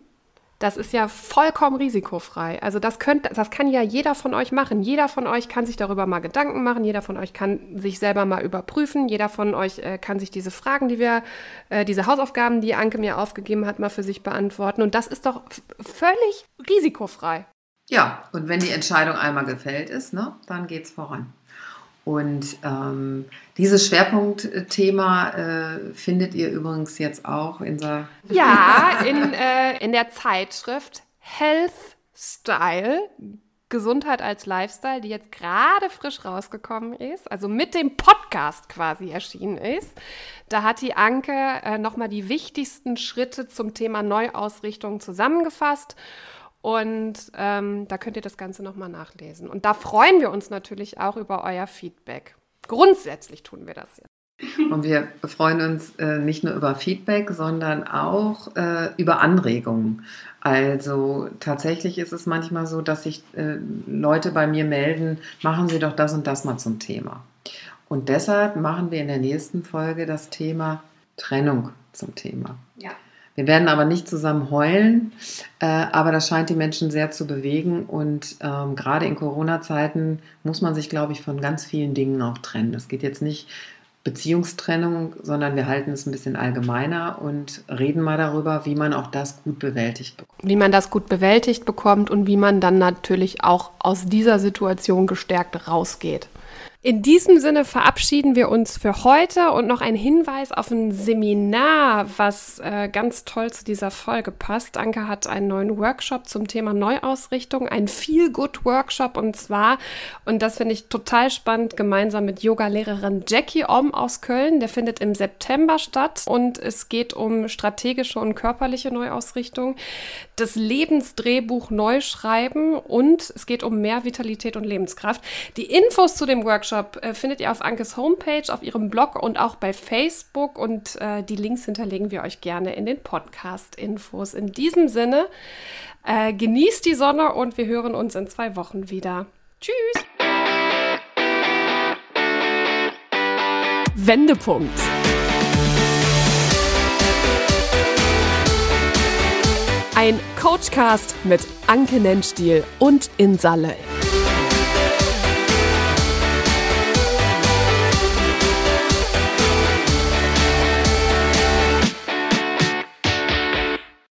das ist ja vollkommen risikofrei. Also das, könnt, das kann ja jeder von euch machen. Jeder von euch kann sich darüber mal Gedanken machen. Jeder von euch kann sich selber mal überprüfen. Jeder von euch äh, kann sich diese Fragen, die wir, äh, diese Hausaufgaben, die Anke mir aufgegeben hat, mal für sich beantworten. Und das ist doch völlig risikofrei. Ja, und wenn die Entscheidung einmal gefällt ist, ne, dann geht es voran. Und ähm, dieses Schwerpunktthema äh, findet ihr übrigens jetzt auch in der... Ja, in, äh, in der Zeitschrift Health Style, Gesundheit als Lifestyle, die jetzt gerade frisch rausgekommen ist, also mit dem Podcast quasi erschienen ist. Da hat die Anke äh, nochmal die wichtigsten Schritte zum Thema Neuausrichtung zusammengefasst. Und ähm, da könnt ihr das Ganze nochmal nachlesen. Und da freuen wir uns natürlich auch über euer Feedback. Grundsätzlich tun wir das jetzt. Und wir freuen uns äh, nicht nur über Feedback, sondern auch äh, über Anregungen. Also tatsächlich ist es manchmal so, dass sich äh, Leute bei mir melden, machen Sie doch das und das mal zum Thema. Und deshalb machen wir in der nächsten Folge das Thema Trennung zum Thema. Ja. Wir werden aber nicht zusammen heulen, äh, aber das scheint die Menschen sehr zu bewegen. Und ähm, gerade in Corona-Zeiten muss man sich, glaube ich, von ganz vielen Dingen auch trennen. Es geht jetzt nicht Beziehungstrennung, sondern wir halten es ein bisschen allgemeiner und reden mal darüber, wie man auch das gut bewältigt bekommt. Wie man das gut bewältigt bekommt und wie man dann natürlich auch aus dieser Situation gestärkt rausgeht. In diesem Sinne verabschieden wir uns für heute und noch ein Hinweis auf ein Seminar, was äh, ganz toll zu dieser Folge passt. Anke hat einen neuen Workshop zum Thema Neuausrichtung, ein Feel-Good-Workshop und zwar, und das finde ich total spannend, gemeinsam mit Yoga-Lehrerin Jackie Om aus Köln. Der findet im September statt und es geht um strategische und körperliche Neuausrichtung, das Lebensdrehbuch neu schreiben und es geht um mehr Vitalität und Lebenskraft. Die Infos zu dem Workshop Workshop äh, findet ihr auf Ankes Homepage, auf ihrem Blog und auch bei Facebook. Und äh, die Links hinterlegen wir euch gerne in den Podcast-Infos. In diesem Sinne, äh, genießt die Sonne und wir hören uns in zwei Wochen wieder. Tschüss! Wendepunkt. Ein Coachcast mit Anke Nennstiel und Insa Löll.